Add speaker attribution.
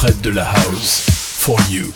Speaker 1: Fred de la House. For you.